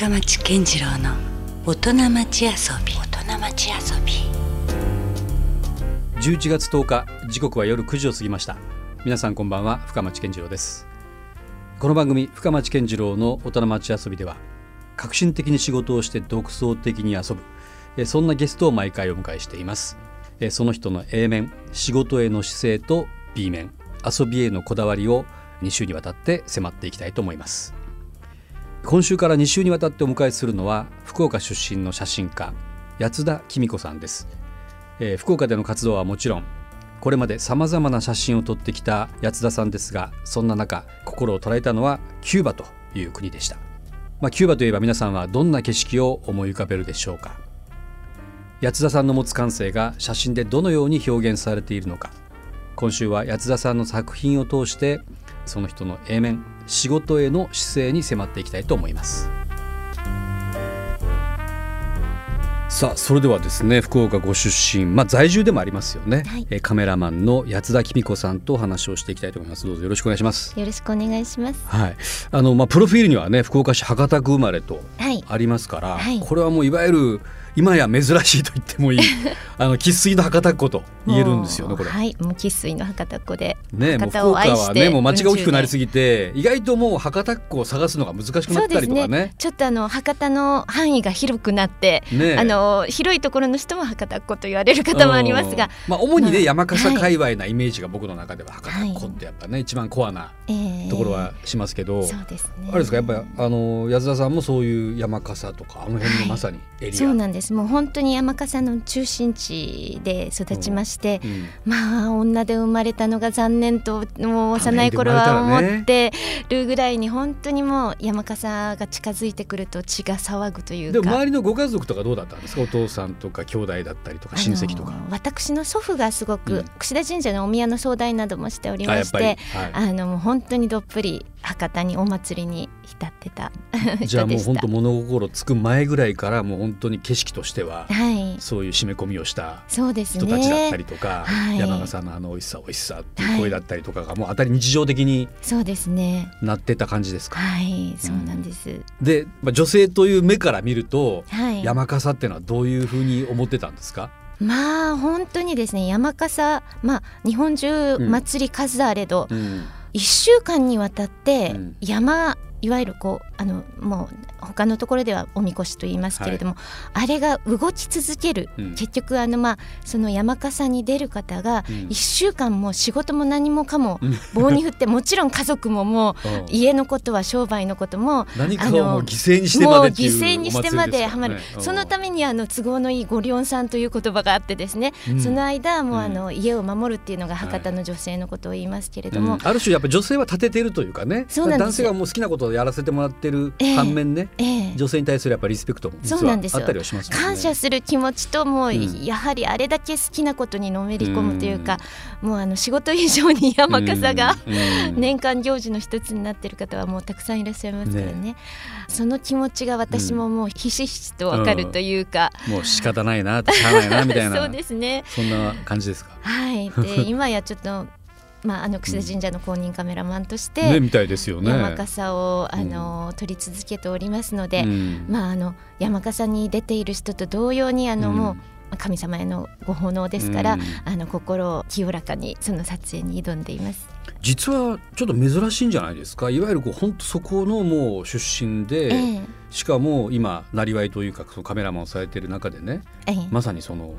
深町健次郎の大人町遊び。大人町遊び。11月10日時刻は夜9時を過ぎました。皆さんこんばんは深町健次郎です。この番組深町健次郎の大人町遊びでは革新的に仕事をして独創的に遊ぶえそんなゲストを毎回お迎えしています。えその人の A 面仕事への姿勢と B 面遊びへのこだわりを2週にわたって迫っていきたいと思います今週から2週にわたってお迎えするのは福岡出身の写真家八田紀美子さんです、えー福岡での活動はもちろんこれまでさまざまな写真を撮ってきた八田さんですがそんな中心を捉えたのはキューバという国でした、まあ、キューバといえば皆さんはどんな景色を思い浮かべるでしょうか。八田さんの持つ感性が写真でどのように表現されているのか。今週は八田さんの作品を通してその人の A 面仕事への姿勢に迫っていきたいと思います。さあそれではですね福岡ご出身まあ在住でもありますよね、はい。えーカメラマンの八田紀美子さんとお話をしていきたいと思います。どうぞよろしくお願いします。よろしくお願いします。はい。あのまあプロフィールにはね福岡市博多区生まれとはい。ありますから、はい。これはもういわゆる今や珍しいと言ってもいい。あの生粋の博多っ子と言えるんですよねこれ。は。い、もう生粋の博多っ子で。ね、もう福博多を岡はねもう街が大きくなりすぎぎて意外ともう博多っ子を探すのが難しくなったりとかね。ちょっとあの博多の範囲が広くなって、ねあの広いところの人も博多っ子と言われる方もありますが、うん。まあ主にね、まあ山笠界隈なイメージが僕の中では博多っ子ってやっぱね、一番コアなえーところはしますけど、そうですね。あれですかやっぱりあの安田さんもそういう山笠とかあの辺のまさにエリア、そうなんです。もう本当に山笠の中心地で育ちまして、うんまあ女で生まれたのが残念ともう幼い頃は思ってるぐらいに本当にもう山笠が近づいてくると血が騒ぐというか。でも周りのご家族とかどうだったんですか？お父さんとか兄弟だったりとか親戚とか。私の祖父がすごく、うん櫛田神社のお宮の総代などもしておりましてはあのもう本当にどっぷり博多にお祭りに浸ってたい、じゃあもう本当物心つく前ぐらいからもう本当に景色としてははい。そういう締め込みをした人たちだったねりとか、はい。山笠のあの美味しさ美味しさっていう声だったりとかがもう当たり日常的にそうですね。なってた感じですか？はいそうなんです、で、まあ、女性という目から見るとはい。山笠っていうのはどういうふうに思ってたんですか、まあ本当にですね山笠まあ日本中うん。祭り数あれど、うん。一週間にわたってうん。山、いわゆるこうあのもう他のところではおみこしと言いますけれども、あれが動き続ける、うん。結局あのまあその山笠に出る方がうん。一週間も仕事も何もかもうん。棒に振ってもちろん家族ももう うん。家のことは商売のことも何かをもうあの犠牲にしてまで犠牲にしてまではまる、そのため、めにあの都合のいいごりょんさんという言葉があってですね、うん。その間もううん。あの家を守るっていうのが博多の女性のことを言いますけれども、うん。ある種やっぱ女性は立ててるというかね。そうなんです男性がもう好きなことをやらせてもらってるええ反面ね、ええ女性に対するやっぱりリスペクトも実はそうなんですよ。あったりはしますね。感謝する気持ちともう、うん。やはりあれだけ好きなことにのめり込むというか、もうあの仕事以上に山笠が、うんうん。年間行事の一つになっている方はもうたくさんいらっしゃいますからね。その気持ちが私ももうひしひしとわかるというか、もう仕方ないなしゃあないなみたいな。そうですね。そんな感じですか？はい。で 今やちょっとまああの櫛田神社の公認カメラマンとして、ねみたいですよね。山笠をあの、撮り続けておりますので、うん。まああの山笠に出ている人と同様にあの、うん。もう神様へのご奉納ですから、うん。あの心を清らかにその撮影に挑んでいます。実はちょっと珍しいんじゃないですか？いわゆるこう本当そこのもう出身で、ええ。しかも今なりわいというかそのカメラマンをされてる中でねええ。まさにその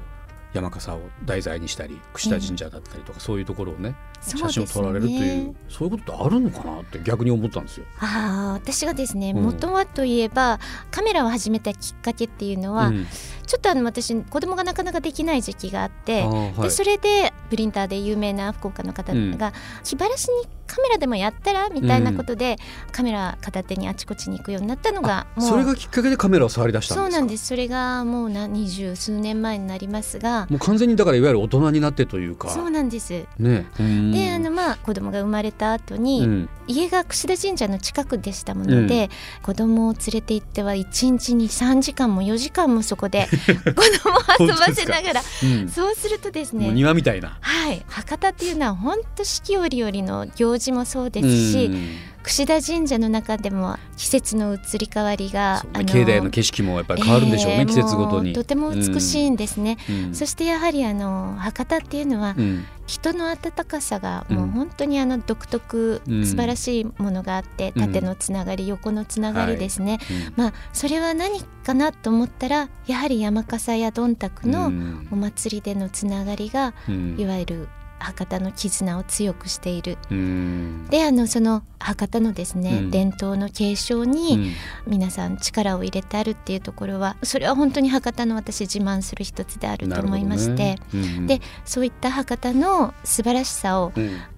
山笠を題材にしたり櫛田神社だったりとか、そういうところをね写真を撮られるというそういうことってあるのかなって逆に思ったんですよ。ああ私がですねうん。元はといえば、カメラを始めたきっかけっていうのは、うんちょっとあの私子供がなかなかできない時期があってはい。でそれでプリンターで有名な福岡の方うん。が気晴らしにカメラでもやったらみたいなことで、カメラ片手にあちこちに行くようになったのがもうそれがきっかけでカメラを触り出したんですか？そうなんです。それがもうな二十数年前になりますがもう完全にだからいわゆる大人になってというか。そうなんです。ね。うん。であのまあ子供が生まれた後に、うん。家が櫛田神社の近くでしたもので、子供を連れて行っては1日に3時間も4時間もそこで 子供を遊ばせながらうん。そうするとですね庭みたいな。はい。博多っていうのは本当四季折々の行事もそうですし、櫛田神社の中でも季節の移り変わりが、ね、境内の景色もやっぱり変わるんでしょうね、えー、季節ごとに。とても美しいんですね、うん、そしてやはりあの博多っていうのは、うん、人の温かさがもう本当にあの独特、うん、素晴らしいものがあって縦のつながり、横のつながりですね、はい、まあそれは何かなと思ったらやはり山笠やどんたくのお祭りでのつながりが、いわゆる博多の絆を強くしている。であのその博多のですね、うん、伝統の継承に皆さん力を入れてあるっていうところはそれは本当に博多の私自慢する一つであると思いまして、ね。うん、でそういった博多の素晴らしさを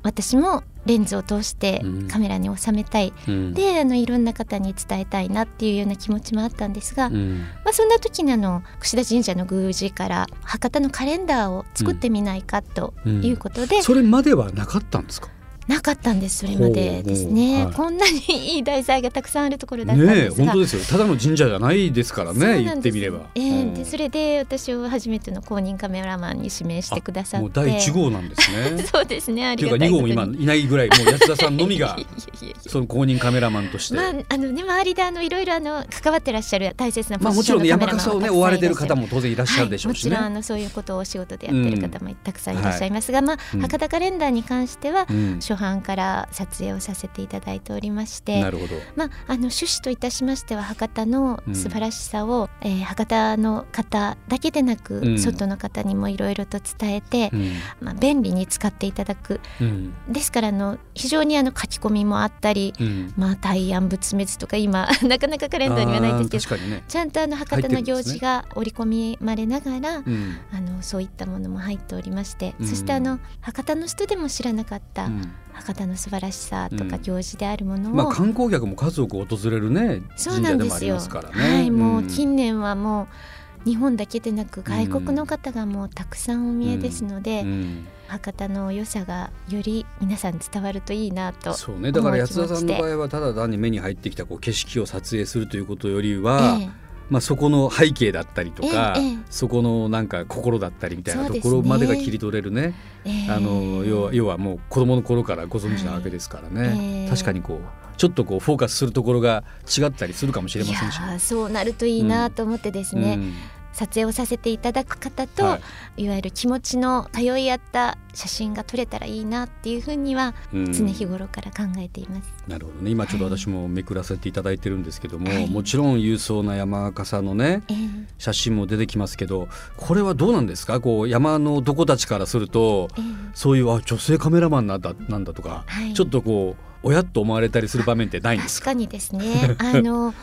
私もレンズを通してカメラに収めたい、うん、であのいろんな方に伝えたいなっていうような気持ちもあったんですが、うん、まあ、そんな時にあの櫛田神社の宮司から博多のカレンダーを作ってみないかということで、それまではなかったんですか？なかったんですそれまでですね、はい、こんなにいい題材がたくさんあるところだったんですが、ね、本当ですよ。ただの神社じゃないですからね言ってみれば、えー、うん、でそれで私を初めての公認カメラマンに指名してくださって。もう第一号なんですね。そうですねありがというか2号も今いないぐらいもう安田さんのみが その公認カメラマンとして、まああのね周りであのいろいろあの関わってらっしゃる大切なまあもちろん、ね、山笠をね追われてる方も当然いらっしゃるでしょうし、ね。はい、もちろんあのそういうことをお仕事でやってる方もたくさんいらっしゃいますが、うん、まあ、博多カレンダーに関しては、うん、初版から撮影をさせていただいておりましてなるほど、まあ、あの趣旨といたしましては博多の素晴らしさを、うん、えー、博多の方だけでなく、うん、外の方にもいろいろと伝えて、うん、まあ、便利に使っていただく、ですからあの非常にあの書き込みもあったり、まあ、大安仏滅とか今 なかなかカレンダーにはないんですけど、ね、ちゃんとあの博多の行事が織り込みまれながら、あのそういったものも入っておりまして、そしてあの博多の人でも知らなかった、博多の素晴らしさとか行事であるものを、うん、まあ、観光客も数多く訪れるね神社でもありますからね。はい、もう近年はもう日本だけでなく外国の方がもうたくさんお見えですので、うん。うん、博多の良さがより皆さん伝わるといいなとそうね。だから安田さんの場合はただ単に目に入ってきたこう景色を撮影するということよりは、ええまあ、そこの背景だったりとか、ええ、そこのなんか心だったりみたいなところまでが切り取れるね、ね、あの要は要はもう子供の頃からご存知なわけですからね、確かにこうちょっとこうフォーカスするところが違ったりするかもしれませんし、ね、そうなるといいなと思ってですね、うん撮影をさせていただく方と、はい、いわゆる気持ちの通い合った写真が撮れたらいいなっていうふうには常日頃から考えています。なるほどね。今ちょっと私もめくらせていただいてるんですけども、はい、もちろん勇壮な山笠のね、えー、写真も出てきますけどこれはどうなんですか？こう山の男たちからすると、えー、そういうあ女性カメラマンなんだなんだとか、はい、ちょっとこう親と思われたりする場面ってないんですか？確かにですね。あの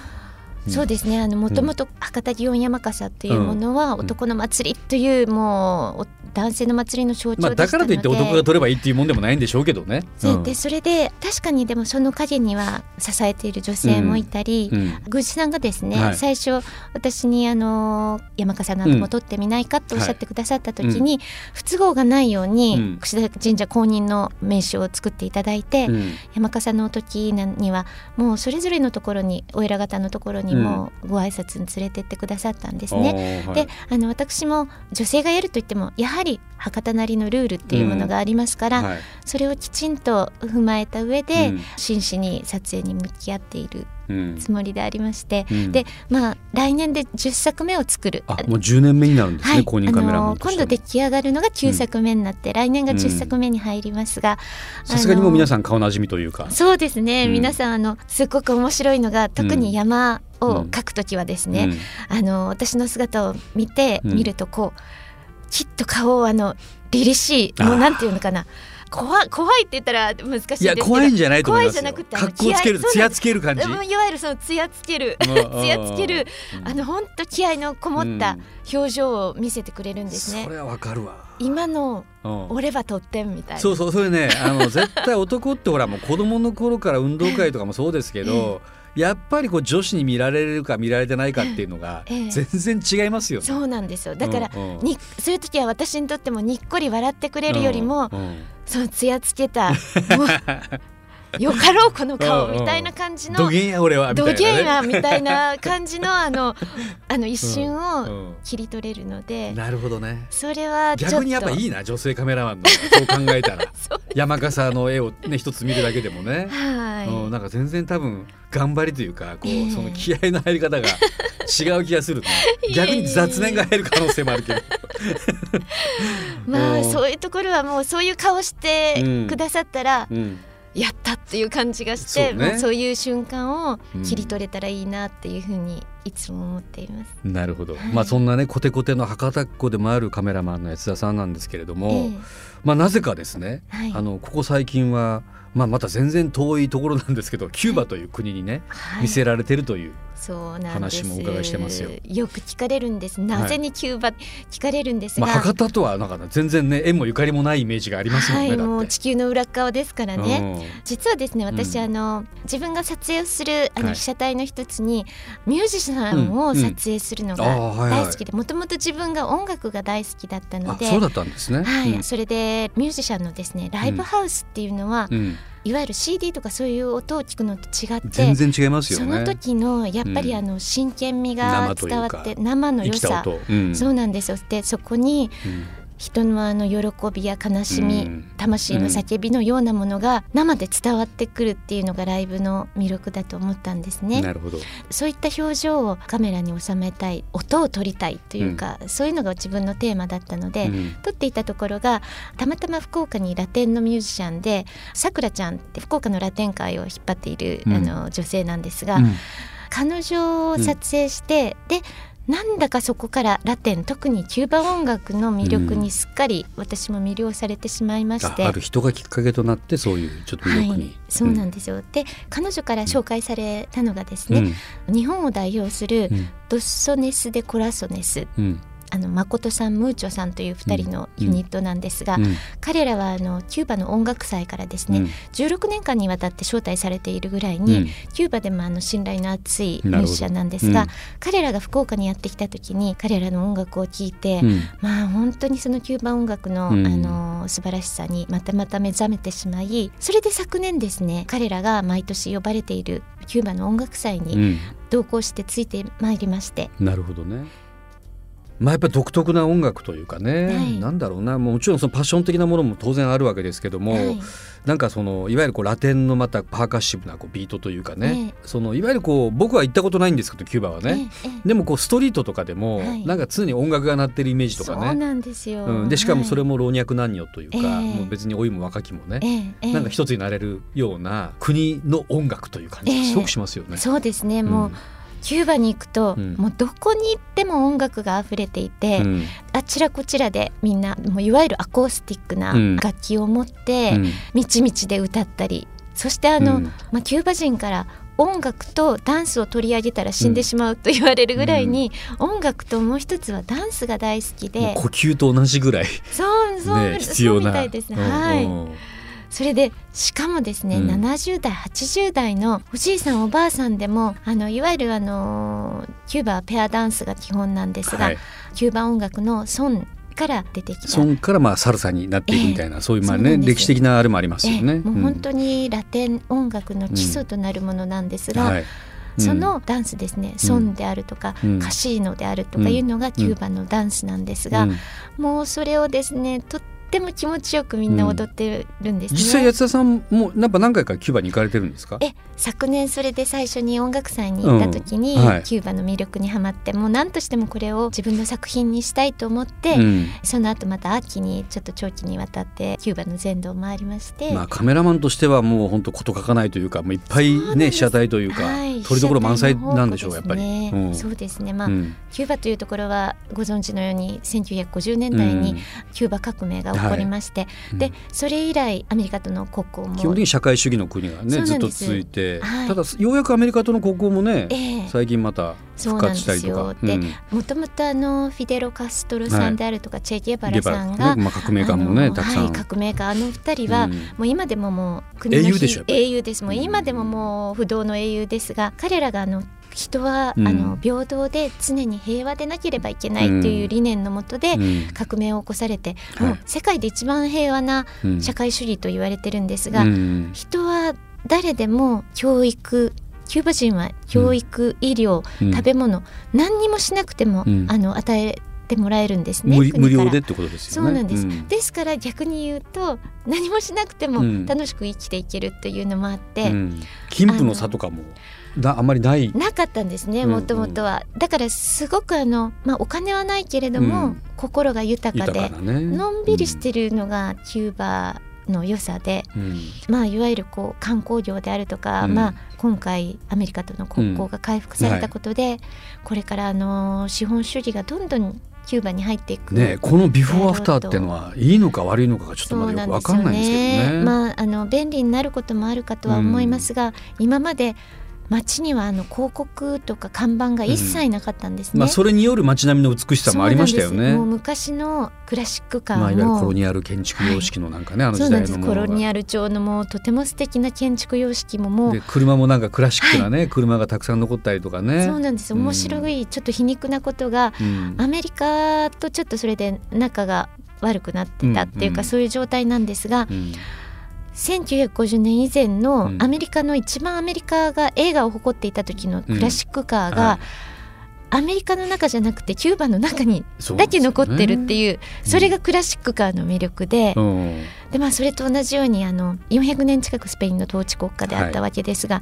そうですね。あのもともと博多祇園山笠っていうものは男の祭りというもう男性の祭りの象徴でしたので、まあ、だからといって男が取ればいいっていうもんでもないんでしょうけどね。うん、でそれで確かにでもその陰には支えている女性もいたり、宮司さんがですね、はい、最初私にあの山笠なども取ってみないかとおっしゃってくださった時に、はい、不都合がないように櫛田神社公認の名刺を作っていただいて、山笠の時にはもうそれぞれのところにお偉方のところにもご挨拶に連れてってくださったんですね。であの私も女性がやると言ってもやはり博多なりのルールっていうものがありますから、うんはい、それをきちんと踏まえた上で、うん、真摯に撮影に向き合っているつもりでありまして、うん、でまあ来年で10作目を作る。あもう10年目になるんですね、はい、公認カメラマン今度出来上がるのが9作目になって、来年が10作目に入りますがさすがにもう皆さん顔なじみというか。そうですね、皆さんあのすごく面白いのが特に山を描く時はですね、あの私の姿を見て、見るとこうきっと顔をあの凛々しいもうなんていうのかな。怖怖いって言ったら難しいですけど。怖いんじゃないと思います怖いじゃなくて格好つけるつやつける感じ？いわゆるそのつやつける。つやつける。あの本当気合のこもった表情を見せてくれるんですね、それはわかるわ。今の俺はとってんみたいな。そうそうそれねあの絶対男ってほらもう子供の頃から運動会とかもそうですけど、やっぱりこう女子に見られるか見られてないかっていうのが全然違いますよ、ね。そうなんですよ。だから、うんうん、にそういう時は私にとってもにっこり笑ってくれるよりも、うんうん、そのつやつけた よかろうこの顔みたいな感じの。どげん。や俺はみたいな、ね、どげんやみたいな感じのあのあの一瞬を切り取れるので、なるほどね。それは逆にやっぱいいな女性カメラマンのそう考えたら。山笠の絵をね一つ見るだけでもね、はい、うん、なんか全然多分頑張りというかこう、えー、その気合の入り方が 違う気がするね。逆に雑念が入る可能性もあるけど。まあそういうところはもうそういう顔してくださったら、うんうんやったっていう感じがしてそう,、ね、そういう瞬間を切り取れたらいいなっていうふうにいつも思っています。うん、なるほど、はい、まあそんなねコテコテの博多っ子でもあるカメラマンの安田さんなんですけれども、えー、まあなぜかですね、はい、あのここ最近はまあ、また全然遠いところなんですけどキューバという国にね、はい、見せられてるという話もお伺いしてますよ。よく聞かれるんです。なぜにキューバ、はい、聞かれるんですが、まあ、博多とはなんか全然ね縁もゆかりもないイメージがありますもんね。はい、もう地球の裏側ですからね。実はですね私、うん、あの自分が撮影をするあの被写体の一つに、ミュージシャンを撮影するのが大好きで、もともと自分が音楽が大好きだったので、そうだったんですね。はい、うん、それでミュージシャンのですねライブハウスっていうのは、うんいわゆる CD とかそういう音を聞くのと違って全然違いますよね。その時のやっぱりあの真剣味が伝わって生の良さ、うん、そうなんですよ。でそこに、うん人のあの喜びや悲しみ、うん、魂の叫びのようなものが生で伝わってくるっていうのがライブの魅力だと思ったんですね。なるほど。そういった表情をカメラに収めたい音を撮りたいというか、うん、そういうのが自分のテーマだったので、うん、撮っていたところがたまたま福岡にラテンのミュージシャンでさくらちゃんって福岡のラテン界を引っ張っている、あの女性なんですが。彼女を撮影して、でなんだかそこからラテン特にキューバ音楽の魅力にすっかり私も魅了されてしまいまして、うん、ある人がきっかけとなってそういうちょっと魅力に、はい、そうなんですよ、うん、で彼女から紹介されたのがですね、うん、日本を代表するドッソネス・デ・コラソネス、あの誠さんムーチョさんという2人のユニットなんですが、うん。うん、彼らはあのキューバの音楽祭からですね、うん、16年間にわたって招待されているぐらいに、うん、キューバでもあの信頼の厚いミュージシャンなんですが、彼らが福岡にやってきた時に彼らの音楽を聴いて、まあ本当にそのキューバ音楽の,、あの素晴らしさにまたまた目覚めてしまいそれで昨年ですね彼らが毎年呼ばれているキューバの音楽祭に同行してついてまいりまして。なるほどねまあ、やっぱり独特な音楽というかね、はい、なんだろうな。もちろんそのパッション的なものも当然あるわけですけども、はい、なんかそのいわゆるこうラテンのまたパーカッシブなこうビートというかね、えそのいわゆるこう僕は行ったことないんですけどキューバはね、えでもこうストリートとかでも、はい、なんか常に音楽が鳴ってるイメージとかね。そうなんですよ、うん、でしかもそれも老若男女というか、もう別に老いも若きもね、なんか一つになれるような国の音楽という感じがすごくしますよね。そうですね。もう、うんキューバに行くと、うん、もうどこに行っても音楽が溢れていて、うん、あちらこちらでみんなもういわゆるアコースティックな楽器を持って、みちみちで歌ったりそしてあの、まあ、キューバ人から音楽とダンスを取り上げたら死んでしまうと言われるぐらいに、音楽ともう一つはダンスが大好きで。呼吸と同じぐらい。そうそう、ね、必要な。そうみたいですね。はいそれでしかもですね、うん、70代80代のおじいさんおばあさんでもあのいわゆるあのキューバはペアダンスが基本なんですが、はい、キューバ音楽のソンから出てきた。ソンからまあサルサになっていくみたいな、えー、そういうまあね歴史的なあれもありますよね、えー、もう本当にラテン音楽の基礎となるものなんですが、うん。はい。そのダンスですね、ソンであるとか、カシーノであるとかいうのがキューバのダンスなんですが、もうそれをですねとっても気持ちよくみんな踊ってるんです、ね。うん、実際八田さんもなんか何回かキューバに行かれてるんですか？え昨年それで最初に音楽祭に行った時に、うんはい、キューバの魅力にはまってもう何としてもこれを自分の作品にしたいと思って、うん、その後また秋にちょっと長期にわたってキューバの全土を回りまして、まあ、カメラマンとしてはもう本当事書かないというかもういっぱいね被写体というか、はい、撮りどころ満載なんでしょう、ね、やっぱり、うん、そうですね。まあ、キューバというところはご存知のように1950年代にキューバ革命が起こりまして、はい。でそれ以来アメリカとの国交も。基本的に社会主義の国がねずっと続いて、はい、ただようやくアメリカとの国交もね、えー、最近また復活したりとか。でもともとあのフィデロ・カストロさんであるとか、はい、チェ・ゲバラさんが、ねまあ、革命家もねたくさん、はい、革命家。あの二人は、うん、もう今でももう国の英雄でしょ英雄です。もう今でももう不動の英雄ですが彼らがあの人は、うん、あの平等で常に平和でなければいけないという理念のもとで革命を起こされて、うん、もう世界で一番平和な社会主義と言われてるんですが、人は誰でも教育キューバ人は教育、医療、食べ物何にもしなくても、あの与えてもらえるんですね無料でってことですよね。そうなんです、うん、ですから逆に言うと何もしなくても楽しく生きていけるっていうのもあって、うん、貧富の差とかもだあんまりない。なかったんですねもともとは、だからすごくあの、まあ、お金はないけれども、心が豊かで、ね、のんびりしてるのがキューバの良さで、うん、まあいわゆるこう観光業であるとか、うん、まあ今回アメリカとの国交が回復されたことで、うん。はい、これからあの資本主義がどんどんキューバに入っていく。ねこのビフォーアフターっていうのはいいのか悪いのかがちょっとまだよく分かんないんですけどね。まああの便利になることもあるかとは思いますが、今まで街にはあの広告とか看板が一切なかったんですね、うん、まあ、それによる街並みの美しさもありましたよね。もう昔のクラシックカーも、まあ、いわゆるコロニアル建築様式のなんかね、はい、あの時代のコロニアル調のもうとても素敵な建築様式も。もう車もなんかクラシックなね、はい、車がたくさん残ったりとかね。そうなんです。面白い、ちょっと皮肉なことが、うん、アメリカとちょっとそれで仲が悪くなってたっていうか、うんうん、そういう状態なんですが、うん1950年以前のアメリカの一番アメリカが映画を誇っていた時のクラシックカーが、アメリカの中じゃなくてキューバの中にだけ残ってるっていうそれがクラシックカーの魅力で、でまあそれと同じようにあの400年近くスペインの統治国家であったわけですが、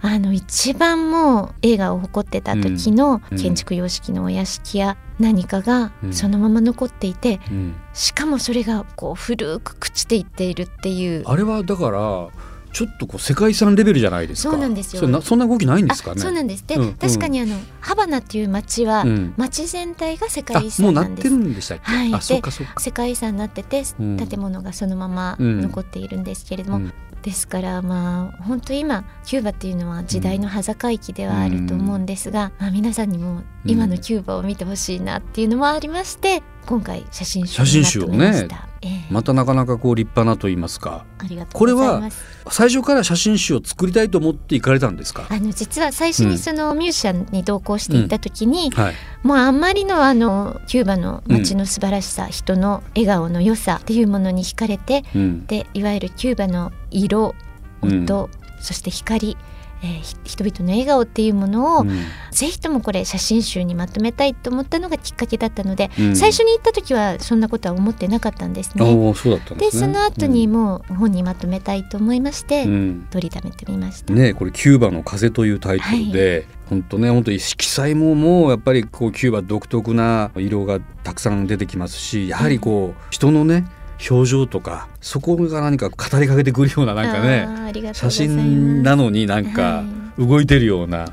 あの一番もう映画を誇ってた時の建築様式のお屋敷や何かがそのまま残っていて、うん、しかもそれがこう古く朽ちていっているっていう。あれはだからちょっとこう世界遺産レベルじゃないですか。そうなんですよ。そそんな動きないんですかね。そうなんです。で、うん、確かにあのハバナっていう町は、うん、町全体が世界遺産なんです。もうなってるんでしたっけ？はい。あ、そうかそうか。世界遺産になってて、建物がそのまま残っているんですけれども、うん、ですからまあ本当今キューバっていうのは時代の端境期ではあると思うんですが、まあ皆さんにも今のキューバを見てほしいなっていうのもありまして、今回写真集写真集をね、えー、またなかなかこう立派なと言いますか。これは最初から写真集を作りたいと思って行かれたんですか？あの実は最初にそのミュージシャンに同行していた時に、うん。はい、もうあんまりのあのキューバの街の素晴らしさ、うん、人の笑顔の良さっていうものに惹かれて、うん、でいわゆるキューバの色音、そして光えー、人々の笑顔っていうものを、うん、ぜひともこれ写真集にまとめたいと思ったのがきっかけだったので、うん、最初に行った時はそんなことは思ってなかったんですね。そで、ね、その後にもう本にまとめたいと思いまして、うん、取りためてみました。ねこれ「キューバの風」というタイトルで、はい本当ね本当色彩ももうやっぱりこうキューバ独特な色がたくさん出てきますしやはりこう、人のね表情とかそこが何か語りかけてくるようななんかね写真なのになんか動いてるような、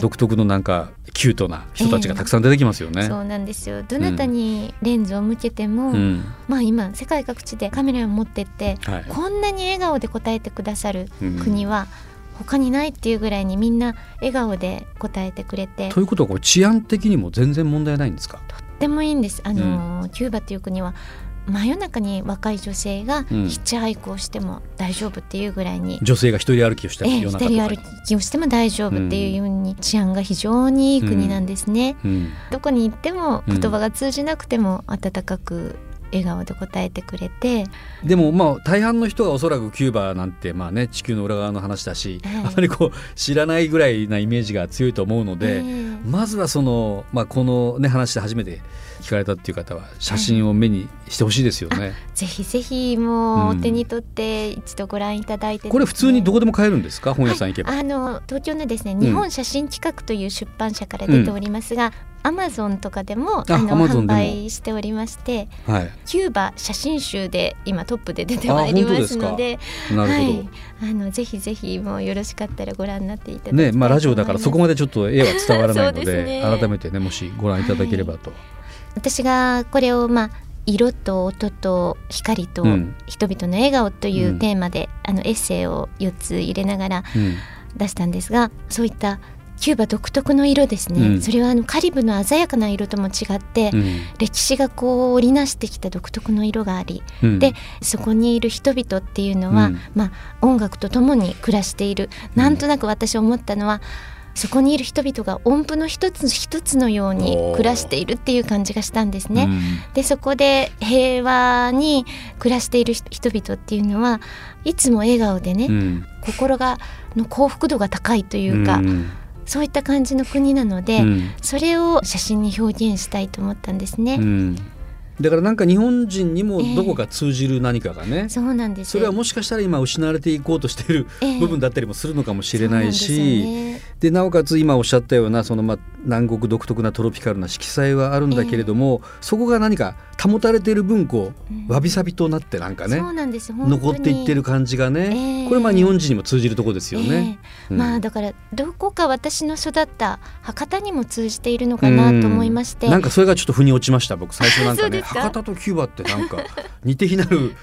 独特のなんかキュートな人たちがたくさん出てきますよね。えー、そうなんですよ。どなたにレンズを向けても、うん、まあ今世界各地でカメラを持ってって、はい、こんなに笑顔で答えてくださる国は、他にないっていうぐらいにみんな笑顔で答えてくれて。ということはこれ治安的にも全然問題ないんですか？とってもいいんです。あの、うん、キューバっていう国は真夜中に若い女性がヒッチハイクをしても大丈夫っていうぐらいに、うん、女性が一人歩きをしても、ええ、一人歩きをしても大丈夫っていうように治安が非常にいい国なんですね、うん。うん、どこに行っても言葉が通じなくても温かく笑顔で答えてくれて。でもまあ大半の人がおそらくキューバなんてまあね地球の裏側の話だし、はい、あまりこう知らないぐらいなイメージが強いと思うので、えー、まずはその、まあ、このね話で初めて聞かれたっていう方は写真を目にしてほしいですよね、はい、ぜひぜひもうお手に取って一度ご覧いただいて、ねうん、これ普通にどこでも買えるんですか？本屋さん行けば、はい、あの東京のですね日本写真企画という出版社から出ておりますが、アマゾンとかでもあの販売しておりまして、はい、キューバ写真集で今トップで出てまいりますのではい、あのぜひぜひもうよろしかったらご覧になっていただきねまあラジオだからそこまでちょっと絵は伝わらないので ね、改めてねもしご覧いただければと。はい、私がこれをまあ色と音と光と人々の笑顔というテーマで、うん、あのエッセイを4つ入れながら出したんですが、そういったキューバ独特の色ですね、うん、それはあのカリブの鮮やかな色とも違って、うん、歴史がこう織りなしてきた独特の色があり、うん、でそこにいる人々っていうのは、まあ、音楽とともに暮らしている。なんとなく私思ったのはそこにいる人々が音符の一つ一つのように暮らしているっていう感じがしたんですね。うん、でそこで平和に暮らしている人々っていうのはいつも笑顔でね、うん、心がの幸福度が高いというか。うん。そういった感じの国なので、それを写真に表現したいと思ったんですね。だからなんか日本人にもどこか通じる何かがね、えー、そうなんです。それはもしかしたら今失われていこうとしている部分だったりもするのかもしれないし、えーなで、ね、なおかつ今おっしゃったようなそのまあ南国独特なトロピカルな色彩はあるんだけれども、えー、そこが何か保たれている分こうわびさびとなってなんかね、残っていってる感じがね、これまあ日本人にも通じるところですよね、うん、まあだからどこか私の育った博多にも通じているのかなと思いまして、んなんかそれがちょっと腑に落ちました僕。最初なんかね 博多とキューバってなんか似て非なる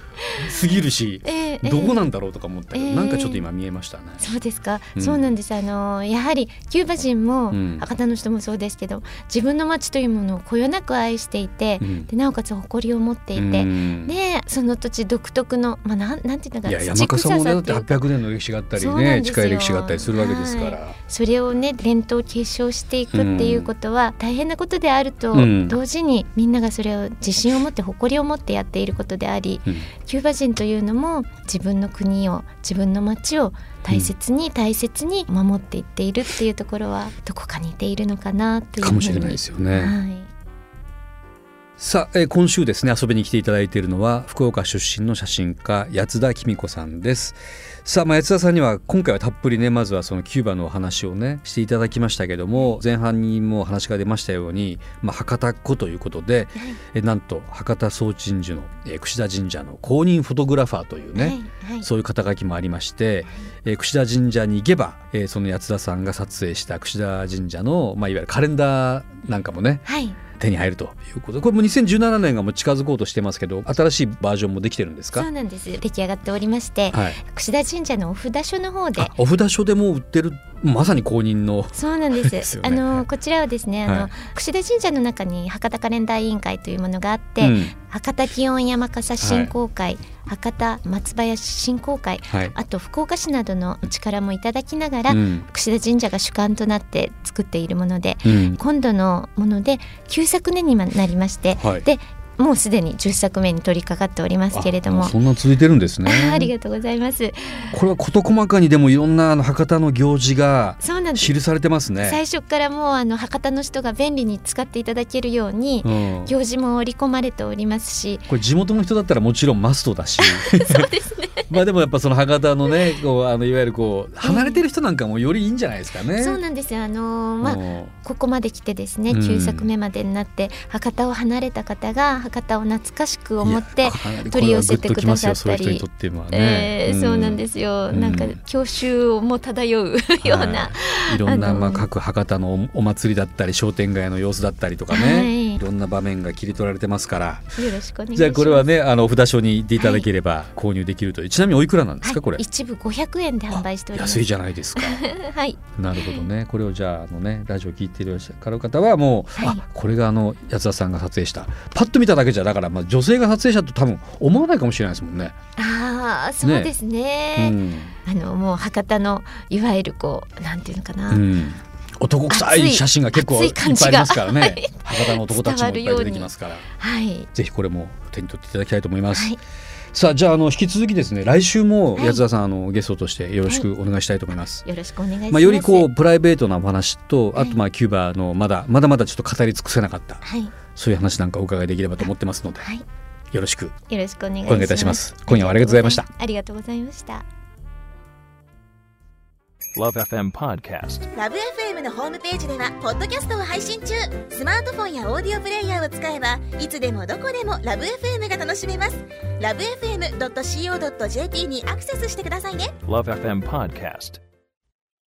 すぎるし、えー、どこなんだろうとか思ったけど、えー、なんかちょっと今見えましたね。そうですか、うん、そうなんです。あのやはりキューバ人も、博多の人もそうですけど自分の街というものをこよなく愛していて、うん、でなおかつ誇りを持っていて、うん、でその土地独特の、まあ、なんなんていうのかいや山笠もだって800年の歴史があったりね近い歴史があったりするわけですから、はい、それをね伝統を継承していくっていうことは大変なことであると同時にみんながそれを自信を持って誇りを持ってやっていることであり、キューバ人というのも自分の国を自分の町を大切に大切に守っていっているっていうところはどこか似ているのかなというかもしれないですよね。はいさあ、えー、今週ですね遊びに来ていただいているのは福岡出身の写真家八田紀美子さんです。さあ、まあ、八田さんには今回はたっぷりねまずはそのキューバのお話をねしていただきましたけども前半にも話が出ましたように、まあ、博多っ子ということで、はい、えなんと博多総鎮守の、えー、櫛田神社の公認フォトグラファーというね、はいはい、そういう肩書きもありまして、えー、櫛田神社に行けば、えー、その八田さんが撮影した櫛田神社の、まあ、いわゆるカレンダーなんかもね、はい手に入るということ。でこれも2017年がもう近づこうとしてますけど新しいバージョンもできてるんですか？そうなんです。出来上がっておりまして、はい、櫛田神社のお札書の方で。お札書でも売ってるまさに公認の。そうなんです。ね、あのこちらはですね、あの、はい、櫛田神社の中に博多カレンダー委員会というものがあって、うん、博多祇園山笠振興会、はい、博多松林振興会、はい、あと福岡市などの力もいただきながら、うん、櫛田神社が主幹となって作っているもので、うん、今度のもので9昨年になりまして、でもうすでに10作目に取り掛かっておりますけれども。そんな続いてるんですね。ありがとうございます。これは事細かにでもいろんなあの博多の行事が記されてますね。最初からもうあの博多の人が便利に使っていただけるように、うん、行事も織り込まれておりますし。これ地元の人だったらもちろんマストだし。そうですね。まあでもやっぱその博多のねこうあのいわゆるこう離れてる人なんかもよりいいんじゃないですかね、そうなんですよ。あのー、まあここまで来てですね9作目までになって、博多を離れた方が博多を懐かしく思って取り寄せてくださったり、えそうなんですよ、うん、なんか郷愁も漂うような、はい、いろんなまあ各博多のお祭りだったり商店街の様子だったりとかね、はい、いろんな場面が切り取られてますから。よろしくお願いします。じゃあこれはねあの札所に行っていただければ購入できるという、はい、ちなみにおいくらなんですか、これ？一部500円で販売しております。安いじゃないですか。はい。なるほどね。これをじゃああのねラジオ聞いていらっしゃる方はもう、あこれがあの八田さんが撮影した。パッと見ただけじゃだからまあ女性が撮影者と多分思わないかもしれないですもんね。ああそうですね。ね。うん、あのもう博多のいわゆるこうなんていうのかな。うん。男臭い写真が結構いっぱいありますからね。博多の男たちもいっぱい出てきますから、はい、ぜひこれも手に取っていただきたいと思います。はい。さあじゃああの引き続きですね来週も八田さん、はい、あのゲストとしてよろしくお願いしたいと思います。はい、よろしくお願いします。まあよりこうプライベートなお話とあとまあキューバのまだまだまだちょっと語り尽くせなかった、はい、そういう話なんかお伺いできればと思ってますので、はい、よろしくよろしくお願いいたします。今夜はありがとうございました。ありがとうございました。LoveFM Podcast LoveFM のホームページではポッドキャストを配信中。スマートフォンやオーディオプレイヤーを使えばいつでもどこでも LoveFM が楽しめます。LoveFM.co.jp にアクセスしてくださいね。LoveFM Podcast